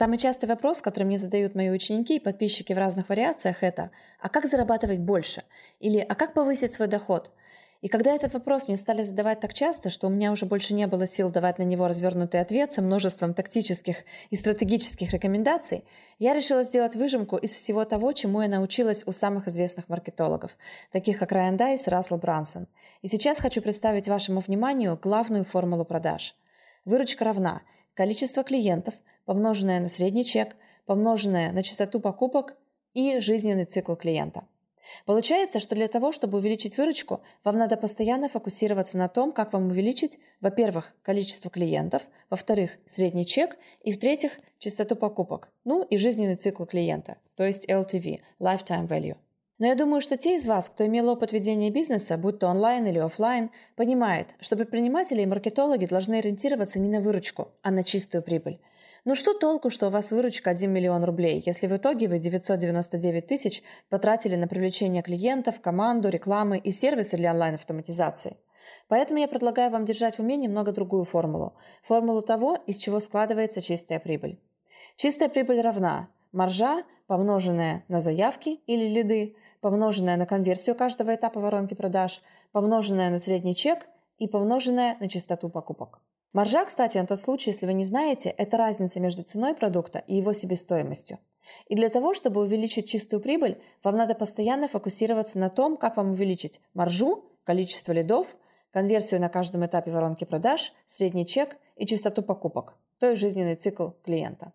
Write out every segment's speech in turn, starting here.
Самый частый вопрос, который мне задают мои ученики и подписчики в разных вариациях, это «А как зарабатывать больше?» или «А как повысить свой доход?» И когда этот вопрос мне стали задавать так часто, что у меня уже больше не было сил давать на него развернутый ответ со множеством тактических и стратегических рекомендаций, я решила сделать выжимку из всего того, чему я научилась у самых известных маркетологов, таких как Райан Дайс и Рассел Брансон. И сейчас хочу представить вашему вниманию главную формулу продаж. Выручка равна количество клиентов, помноженное на средний чек, помноженное на частоту покупок и жизненный цикл клиента. Получается, что для того, чтобы увеличить выручку, вам надо постоянно фокусироваться на том, как вам увеличить, во-первых, количество клиентов, во-вторых, средний чек, и в-третьих, частоту покупок, ну и жизненный цикл клиента, то есть LTV, Lifetime Value. Но я думаю, что те из вас, кто имел опыт ведения бизнеса, будь то онлайн или офлайн, понимает, что предприниматели и маркетологи должны ориентироваться не на выручку, а на чистую прибыль. Ну что толку, что у вас выручка 1 миллион рублей, если в итоге вы 999 тысяч потратили на привлечение клиентов, команду, рекламы и сервисы для онлайн-автоматизации? Поэтому я предлагаю вам держать в уме немного другую формулу. Формулу того, из чего складывается чистая прибыль. Чистая прибыль равна маржа, помноженная на заявки или лиды, помноженная на конверсию каждого этапа воронки продаж, помноженная на средний чек и помноженная на частоту покупок. Маржа, кстати, на тот случай, если вы не знаете, это разница между ценой продукта и его себестоимостью. И для того, чтобы увеличить чистую прибыль, вам надо постоянно фокусироваться на том, как вам увеличить маржу, количество лидов, конверсию на каждом этапе воронки продаж, средний чек и частоту покупок, то есть жизненный цикл клиента.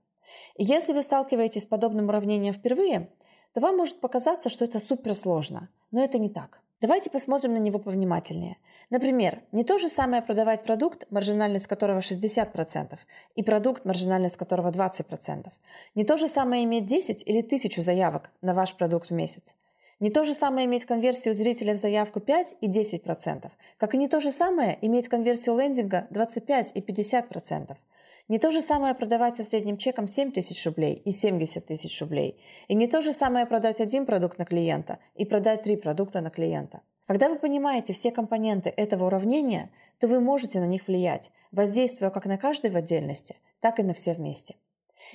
И если вы сталкиваетесь с подобным уравнением впервые, то вам может показаться, что это суперсложно, но это не так. Давайте посмотрим на него повнимательнее. Например, не то же самое продавать продукт, маржинальность которого 60%, и продукт, маржинальность которого 20%. Не то же самое иметь 10 или 1000 заявок на ваш продукт в месяц. Не то же самое иметь конверсию зрителя в заявку 5 и 10%, как и не то же самое иметь конверсию лендинга 25 и 50%. Не то же самое продавать со средним чеком 7 тысяч рублей и 70 тысяч рублей. И не то же самое продать один продукт на клиента и продать три продукта на клиента. Когда вы понимаете все компоненты этого уравнения, то вы можете на них влиять, воздействуя как на каждый в отдельности, так и на все вместе.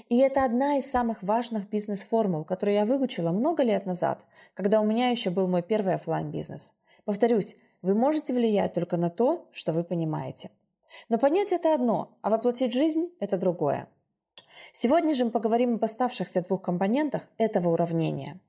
И это одна из самых важных бизнес-формул, которую я выучила много лет назад, когда у меня еще был мой первый офлайн бизнес Повторюсь, вы можете влиять только на то, что вы понимаете. Но понять это одно, а воплотить жизнь – это другое. Сегодня же мы поговорим об оставшихся двух компонентах этого уравнения.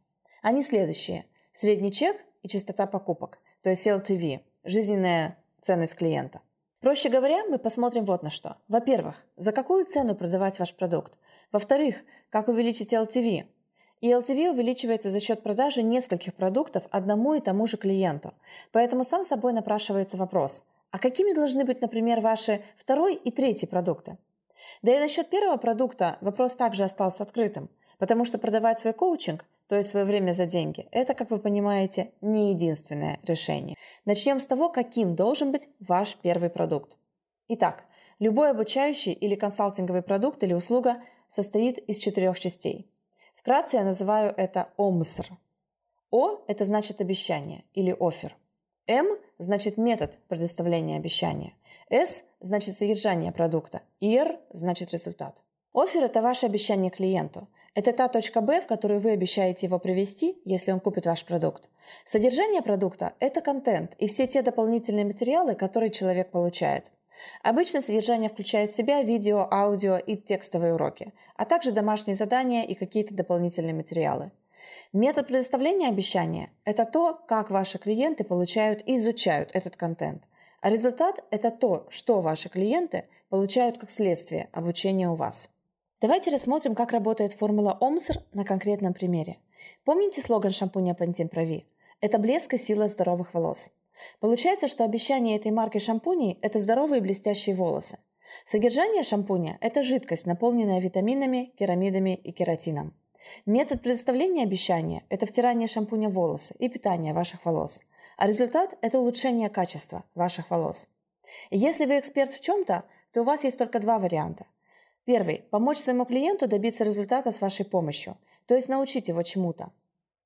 Они следующие – средний чек и частота покупок, то есть LTV – жизненная ценность клиента. Проще говоря, мы посмотрим вот на что. Во-первых, за какую цену продавать ваш продукт. Во-вторых, как увеличить LTV. И LTV увеличивается за счет продажи нескольких продуктов одному и тому же клиенту. Поэтому сам собой напрашивается вопрос, а какими должны быть, например, ваши второй и третий продукты? Да и насчет первого продукта вопрос также остался открытым, потому что продавать свой коучинг, то есть свое время за деньги, это, как вы понимаете, не единственное решение. Начнем с того, каким должен быть ваш первый продукт. Итак, любой обучающий или консалтинговый продукт или услуга состоит из четырех частей. Вкратце я называю это ОМСР. О – это значит обещание или офер. М значит метод предоставления обещания. С значит содержание продукта. И Р значит результат. Офер – это ваше обещание клиенту. Это та точка Б, в которую вы обещаете его привести, если он купит ваш продукт. Содержание продукта – это контент и все те дополнительные материалы, которые человек получает. Обычно содержание включает в себя видео, аудио и текстовые уроки, а также домашние задания и какие-то дополнительные материалы. Метод предоставления обещания – это то, как ваши клиенты получают и изучают этот контент. А результат – это то, что ваши клиенты получают как следствие обучения у вас. Давайте рассмотрим, как работает формула ОМСР на конкретном примере. Помните слоган шампуня Pantene Pro Это блеск и сила здоровых волос. Получается, что обещание этой марки шампуней – это здоровые блестящие волосы. Содержание шампуня – это жидкость, наполненная витаминами, керамидами и кератином. Метод предоставления обещания – это втирание шампуня в волосы и питание ваших волос. А результат – это улучшение качества ваших волос. Если вы эксперт в чем-то, то у вас есть только два варианта. Первый – помочь своему клиенту добиться результата с вашей помощью, то есть научить его чему-то.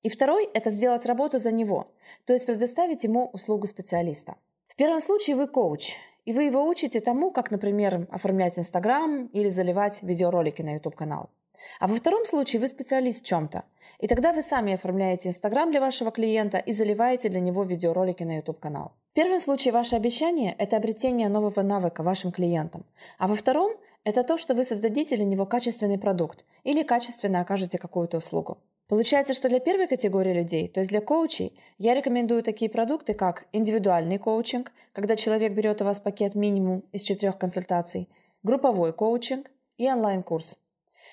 И второй – это сделать работу за него, то есть предоставить ему услугу специалиста. В первом случае вы коуч, и вы его учите тому, как, например, оформлять Инстаграм или заливать видеоролики на YouTube-канал. А во втором случае вы специалист в чем-то. И тогда вы сами оформляете Инстаграм для вашего клиента и заливаете для него видеоролики на YouTube-канал. В первом случае ваше обещание – это обретение нового навыка вашим клиентам. А во втором – это то, что вы создадите для него качественный продукт или качественно окажете какую-то услугу. Получается, что для первой категории людей, то есть для коучей, я рекомендую такие продукты, как индивидуальный коучинг, когда человек берет у вас пакет минимум из четырех консультаций, групповой коучинг и онлайн-курс.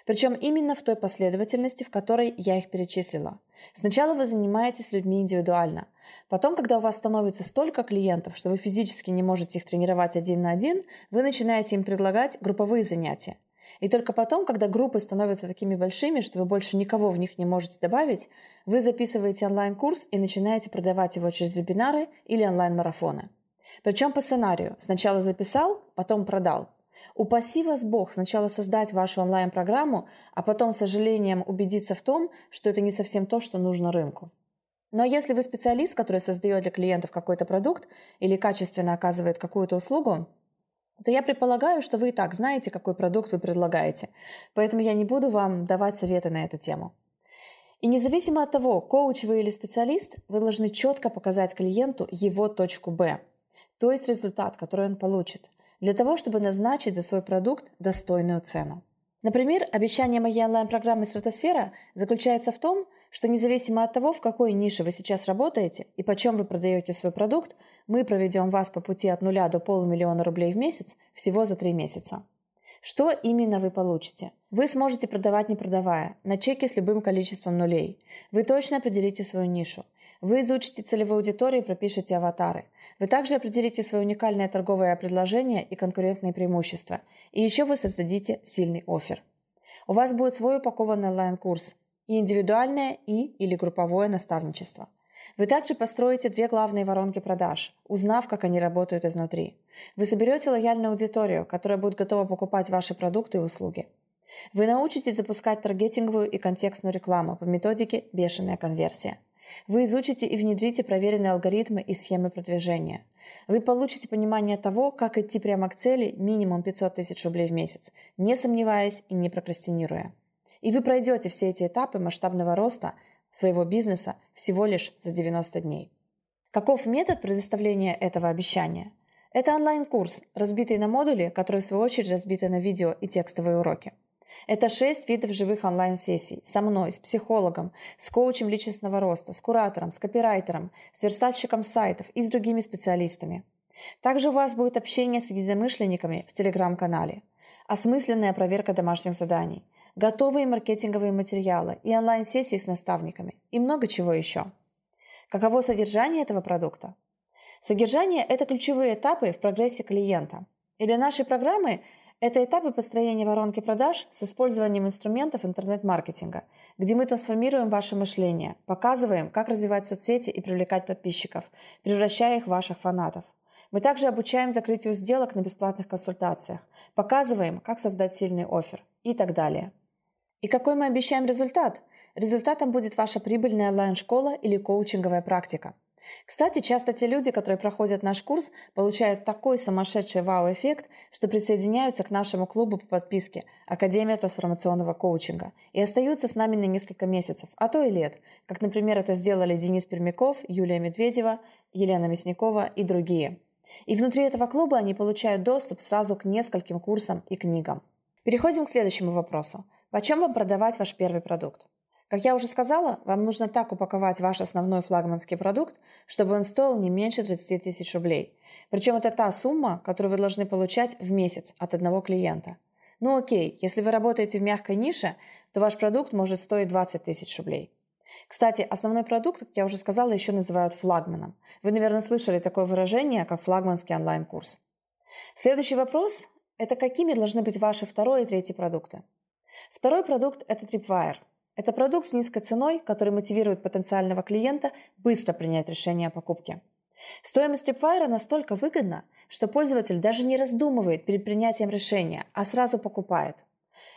Причем именно в той последовательности, в которой я их перечислила. Сначала вы занимаетесь людьми индивидуально. Потом, когда у вас становится столько клиентов, что вы физически не можете их тренировать один на один, вы начинаете им предлагать групповые занятия. И только потом, когда группы становятся такими большими, что вы больше никого в них не можете добавить, вы записываете онлайн-курс и начинаете продавать его через вебинары или онлайн-марафоны. Причем по сценарию. Сначала записал, потом продал. Упаси вас Бог сначала создать вашу онлайн-программу, а потом с сожалением убедиться в том, что это не совсем то, что нужно рынку. Но если вы специалист, который создает для клиентов какой-то продукт или качественно оказывает какую-то услугу, то я предполагаю, что вы и так знаете, какой продукт вы предлагаете. Поэтому я не буду вам давать советы на эту тему. И независимо от того, коуч вы или специалист, вы должны четко показать клиенту его точку Б, то есть результат, который он получит, для того, чтобы назначить за свой продукт достойную цену. Например, обещание моей онлайн-программы «Стратосфера» заключается в том, что независимо от того, в какой нише вы сейчас работаете и почем вы продаете свой продукт, мы проведем вас по пути от нуля до полумиллиона рублей в месяц всего за три месяца. Что именно вы получите? Вы сможете продавать не продавая, на чеке с любым количеством нулей. Вы точно определите свою нишу. Вы изучите целевую аудиторию и пропишите аватары. Вы также определите свое уникальное торговое предложение и конкурентные преимущества. И еще вы создадите сильный офер. У вас будет свой упакованный онлайн-курс, и индивидуальное и или групповое наставничество. Вы также построите две главные воронки продаж, узнав, как они работают изнутри. Вы соберете лояльную аудиторию, которая будет готова покупать ваши продукты и услуги. Вы научитесь запускать таргетинговую и контекстную рекламу по методике «бешеная конверсия». Вы изучите и внедрите проверенные алгоритмы и схемы продвижения. Вы получите понимание того, как идти прямо к цели минимум 500 тысяч рублей в месяц, не сомневаясь и не прокрастинируя. И вы пройдете все эти этапы масштабного роста своего бизнеса всего лишь за 90 дней. Каков метод предоставления этого обещания? Это онлайн-курс, разбитый на модули, которые в свою очередь разбиты на видео и текстовые уроки. Это шесть видов живых онлайн-сессий со мной, с психологом, с коучем личностного роста, с куратором, с копирайтером, с верстальщиком сайтов и с другими специалистами. Также у вас будет общение с единомышленниками в телеграм-канале, осмысленная проверка домашних заданий, готовые маркетинговые материалы и онлайн-сессии с наставниками и много чего еще. Каково содержание этого продукта? Содержание – это ключевые этапы в прогрессе клиента. И для нашей программы это этапы построения воронки продаж с использованием инструментов интернет-маркетинга, где мы трансформируем ваше мышление, показываем, как развивать соцсети и привлекать подписчиков, превращая их в ваших фанатов. Мы также обучаем закрытию сделок на бесплатных консультациях, показываем, как создать сильный офер и так далее. И какой мы обещаем результат? Результатом будет ваша прибыльная онлайн-школа или коучинговая практика. Кстати, часто те люди, которые проходят наш курс, получают такой сумасшедший вау-эффект, что присоединяются к нашему клубу по подписке «Академия трансформационного коучинга» и остаются с нами на несколько месяцев, а то и лет, как, например, это сделали Денис Пермяков, Юлия Медведева, Елена Мясникова и другие. И внутри этого клуба они получают доступ сразу к нескольким курсам и книгам. Переходим к следующему вопросу. Почем вам продавать ваш первый продукт? Как я уже сказала, вам нужно так упаковать ваш основной флагманский продукт, чтобы он стоил не меньше 30 тысяч рублей. Причем это та сумма, которую вы должны получать в месяц от одного клиента. Ну окей, если вы работаете в мягкой нише, то ваш продукт может стоить 20 тысяч рублей. Кстати, основной продукт, как я уже сказала, еще называют флагманом. Вы, наверное, слышали такое выражение, как флагманский онлайн-курс. Следующий вопрос – это какими должны быть ваши второй и третий продукты? Второй продукт – это Tripwire. Это продукт с низкой ценой, который мотивирует потенциального клиента быстро принять решение о покупке. Стоимость Tripwire настолько выгодна, что пользователь даже не раздумывает перед принятием решения, а сразу покупает.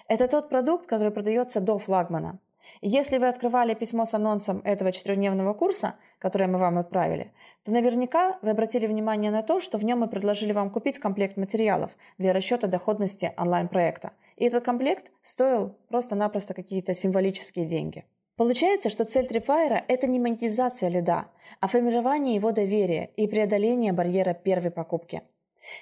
Это тот продукт, который продается до флагмана. Если вы открывали письмо с анонсом этого четырехдневного курса, которое мы вам отправили, то наверняка вы обратили внимание на то, что в нем мы предложили вам купить комплект материалов для расчета доходности онлайн-проекта. И этот комплект стоил просто-напросто какие-то символические деньги. Получается, что цель Tripwire – это не монетизация лида, а формирование его доверия и преодоление барьера первой покупки.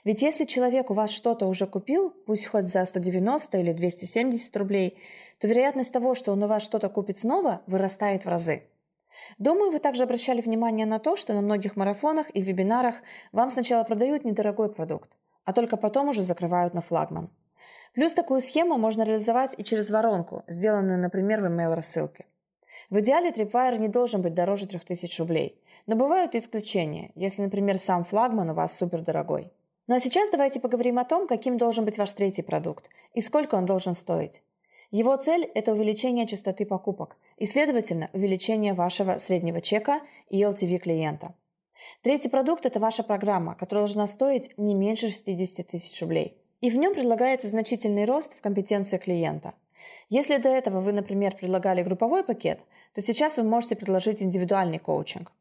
Ведь если человек у вас что-то уже купил, пусть хоть за 190 или 270 рублей, то вероятность того, что он у вас что-то купит снова, вырастает в разы. Думаю, вы также обращали внимание на то, что на многих марафонах и вебинарах вам сначала продают недорогой продукт, а только потом уже закрывают на флагман. Плюс такую схему можно реализовать и через воронку, сделанную, например, в email-рассылке. В идеале Tripwire не должен быть дороже 3000 рублей, но бывают исключения, если, например, сам флагман у вас супердорогой. Ну а сейчас давайте поговорим о том, каким должен быть ваш третий продукт и сколько он должен стоить. Его цель – это увеличение частоты покупок и, следовательно, увеличение вашего среднего чека и LTV клиента. Третий продукт – это ваша программа, которая должна стоить не меньше 60 тысяч рублей. И в нем предлагается значительный рост в компетенции клиента – если до этого вы, например, предлагали групповой пакет, то сейчас вы можете предложить индивидуальный коучинг.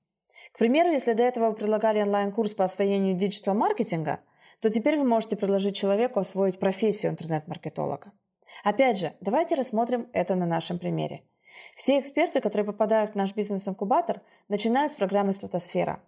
К примеру, если до этого вы предлагали онлайн-курс по освоению диджитал-маркетинга, то теперь вы можете предложить человеку освоить профессию интернет-маркетолога. Опять же, давайте рассмотрим это на нашем примере. Все эксперты, которые попадают в наш бизнес-инкубатор, начинают с программы «Стратосфера».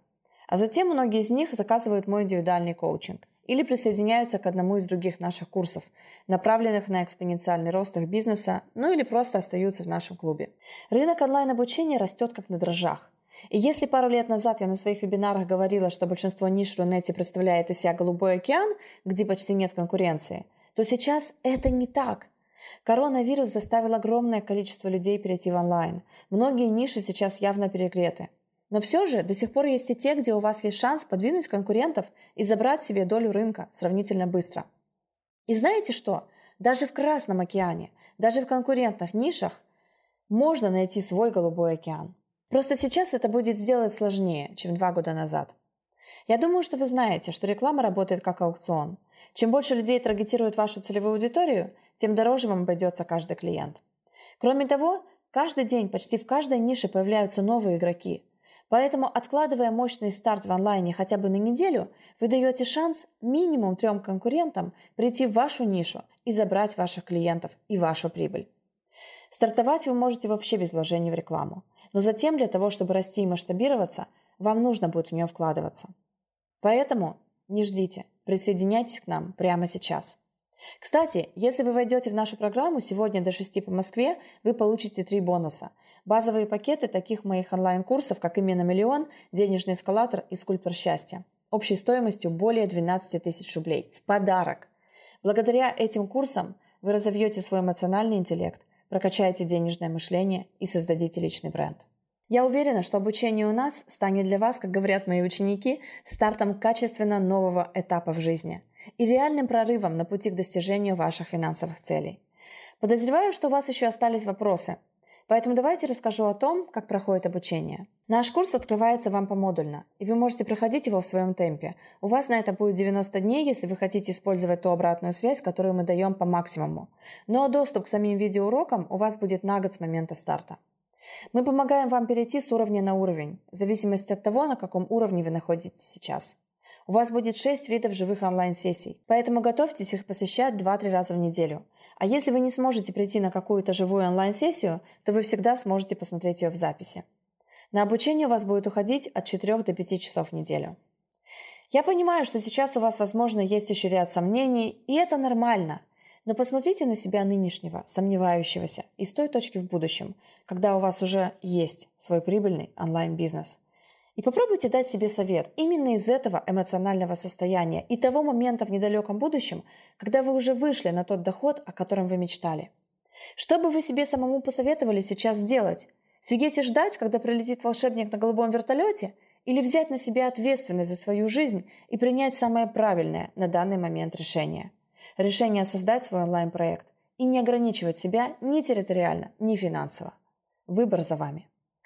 А затем многие из них заказывают мой индивидуальный коучинг или присоединяются к одному из других наших курсов, направленных на экспоненциальный рост их бизнеса, ну или просто остаются в нашем клубе. Рынок онлайн-обучения растет как на дрожжах. И если пару лет назад я на своих вебинарах говорила, что большинство ниш в Рунете представляет из себя голубой океан, где почти нет конкуренции, то сейчас это не так. Коронавирус заставил огромное количество людей перейти в онлайн. Многие ниши сейчас явно перегреты. Но все же до сих пор есть и те, где у вас есть шанс подвинуть конкурентов и забрать себе долю рынка сравнительно быстро. И знаете что? Даже в Красном океане, даже в конкурентных нишах можно найти свой голубой океан. Просто сейчас это будет сделать сложнее, чем два года назад. Я думаю, что вы знаете, что реклама работает как аукцион. Чем больше людей таргетирует вашу целевую аудиторию, тем дороже вам обойдется каждый клиент. Кроме того, каждый день почти в каждой нише появляются новые игроки – Поэтому, откладывая мощный старт в онлайне хотя бы на неделю, вы даете шанс минимум трем конкурентам прийти в вашу нишу и забрать ваших клиентов и вашу прибыль. Стартовать вы можете вообще без вложений в рекламу, но затем для того, чтобы расти и масштабироваться, вам нужно будет в нее вкладываться. Поэтому не ждите, присоединяйтесь к нам прямо сейчас. Кстати, если вы войдете в нашу программу сегодня до 6 по Москве, вы получите три бонуса. Базовые пакеты таких моих онлайн-курсов, как «Именно миллион», «Денежный эскалатор» и «Скульптор счастья» общей стоимостью более 12 тысяч рублей в подарок. Благодаря этим курсам вы разовьете свой эмоциональный интеллект, прокачаете денежное мышление и создадите личный бренд. Я уверена, что обучение у нас станет для вас, как говорят мои ученики, стартом качественно нового этапа в жизни – и реальным прорывом на пути к достижению ваших финансовых целей. Подозреваю, что у вас еще остались вопросы, поэтому давайте расскажу о том, как проходит обучение. Наш курс открывается вам помодульно, и вы можете проходить его в своем темпе. У вас на это будет 90 дней, если вы хотите использовать ту обратную связь, которую мы даем по максимуму. Но доступ к самим видеоурокам у вас будет на год с момента старта. Мы помогаем вам перейти с уровня на уровень, в зависимости от того, на каком уровне вы находитесь сейчас. У вас будет 6 видов живых онлайн-сессий, поэтому готовьтесь их посещать 2-3 раза в неделю. А если вы не сможете прийти на какую-то живую онлайн-сессию, то вы всегда сможете посмотреть ее в записи. На обучение у вас будет уходить от 4 до 5 часов в неделю. Я понимаю, что сейчас у вас, возможно, есть еще ряд сомнений, и это нормально. Но посмотрите на себя нынешнего, сомневающегося, и с той точки в будущем, когда у вас уже есть свой прибыльный онлайн-бизнес – и попробуйте дать себе совет именно из этого эмоционального состояния и того момента в недалеком будущем, когда вы уже вышли на тот доход, о котором вы мечтали. Что бы вы себе самому посоветовали сейчас сделать? Сидеть и ждать, когда прилетит волшебник на голубом вертолете? Или взять на себя ответственность за свою жизнь и принять самое правильное на данный момент решение? Решение создать свой онлайн-проект и не ограничивать себя ни территориально, ни финансово. Выбор за вами.